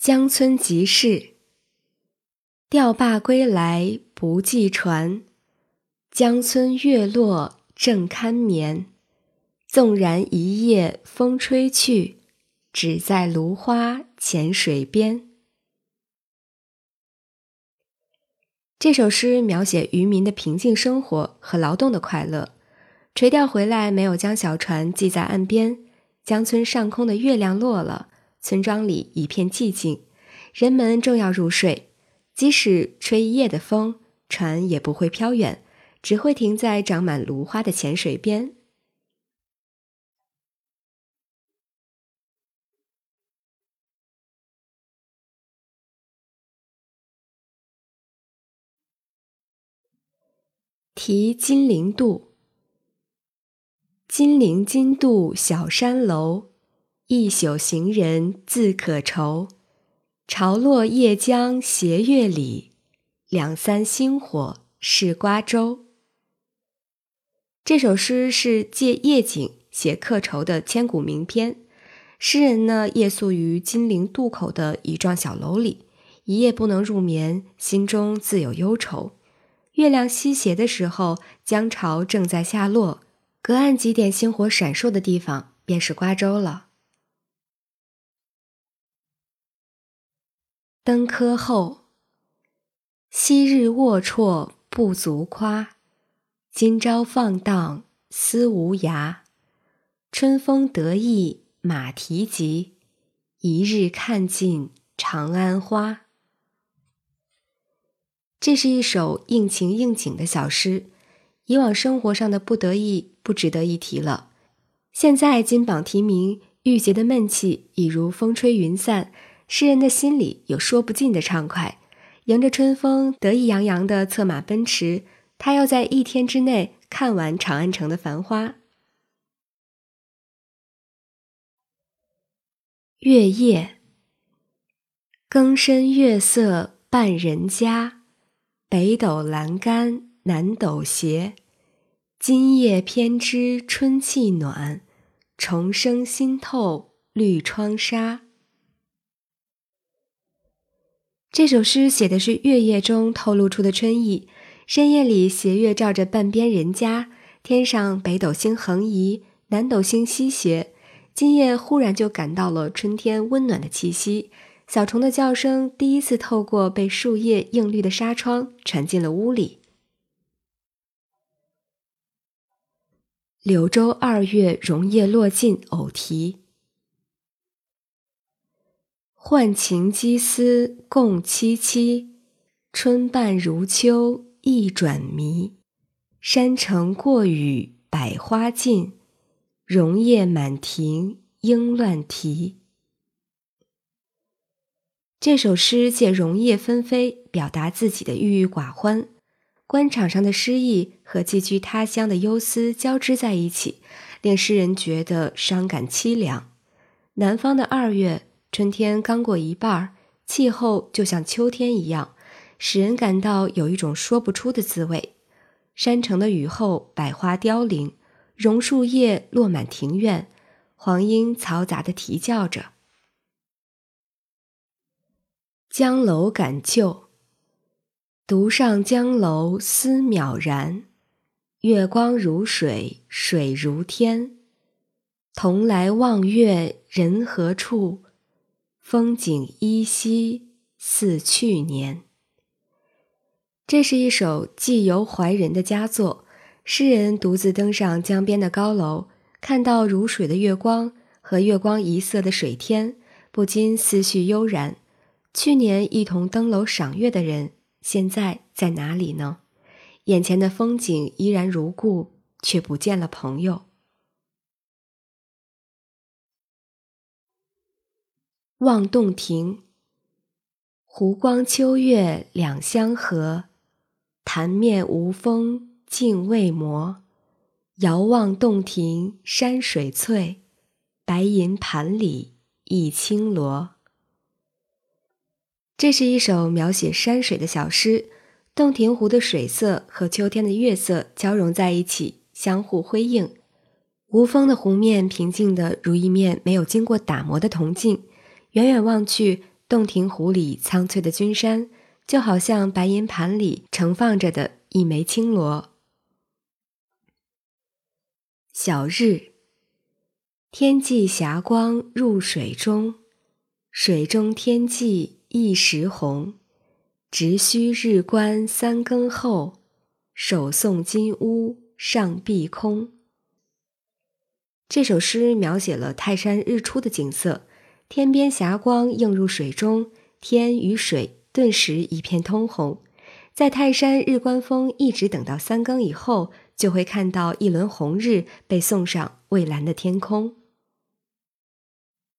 江村即事。钓罢归来不系船，江村月落正堪眠。纵然一夜风吹去，只在芦花浅水边。这首诗描写渔民的平静生活和劳动的快乐。垂钓回来，没有将小船系在岸边。江村上空的月亮落了，村庄里一片寂静，人们正要入睡。即使吹一夜的风，船也不会飘远，只会停在长满芦花的浅水边。题金陵渡。金陵津渡小山楼，一宿行人自可愁。潮落夜江斜月里，两三星火是瓜洲。这首诗是借夜景写客愁的千古名篇。诗人呢夜宿于金陵渡口的一幢小楼里，一夜不能入眠，心中自有忧愁。月亮西斜的时候，江潮正在下落，隔岸几点星火闪烁的地方，便是瓜洲了。登科后，昔日龌龊不足夸，今朝放荡思无涯。春风得意马蹄疾，一日看尽长安花。这是一首应情应景的小诗，以往生活上的不得意不值得一提了。现在金榜题名，郁结的闷气已如风吹云散，诗人的心里有说不尽的畅快，迎着春风得意洋洋地策马奔驰。他要在一天之内看完长安城的繁花。月夜，更深月色半人家。北斗阑干南斗斜，今夜偏知春气暖，重生新透绿窗纱。这首诗写的是月夜中透露出的春意。深夜里，斜月照着半边人家，天上北斗星横移，南斗星西斜。今夜忽然就感到了春天温暖的气息。小虫的叫声第一次透过被树叶映绿的纱窗传进了屋里。柳州二月榕叶落尽偶题。浣情羁思共凄凄，春半如秋意转迷。山城过雨百花尽，榕叶满庭莺乱啼。这首诗借榕叶纷飞，表达自己的郁郁寡欢。官场上的失意和寄居他乡的忧思交织在一起，令诗人觉得伤感凄凉。南方的二月，春天刚过一半，气候就像秋天一样，使人感到有一种说不出的滋味。山城的雨后，百花凋零，榕树叶落满庭院，黄莺嘈杂地啼叫着。江楼感旧，独上江楼思渺然。月光如水，水如天。同来望月人何处？风景依稀似去年。这是一首寄游怀人的佳作。诗人独自登上江边的高楼，看到如水的月光和月光一色的水天，不禁思绪悠然。去年一同登楼赏月的人，现在在哪里呢？眼前的风景依然如故，却不见了朋友。望洞庭，湖光秋月两相和，潭面无风镜未磨。遥望洞庭山水翠，白银盘里一青螺。这是一首描写山水的小诗，洞庭湖的水色和秋天的月色交融在一起，相互辉映。无风的湖面平静的如一面没有经过打磨的铜镜，远远望去，洞庭湖里苍翠的君山，就好像白银盘里盛放着的一枚青螺。小日，天际霞光入水中，水中天际一时红。直须日观三更后，手送金乌上碧空。这首诗描写了泰山日出的景色，天边霞光映入水中，天与水顿时一片通红。在泰山日观峰一直等到三更以后，就会看到一轮红日被送上蔚蓝的天空。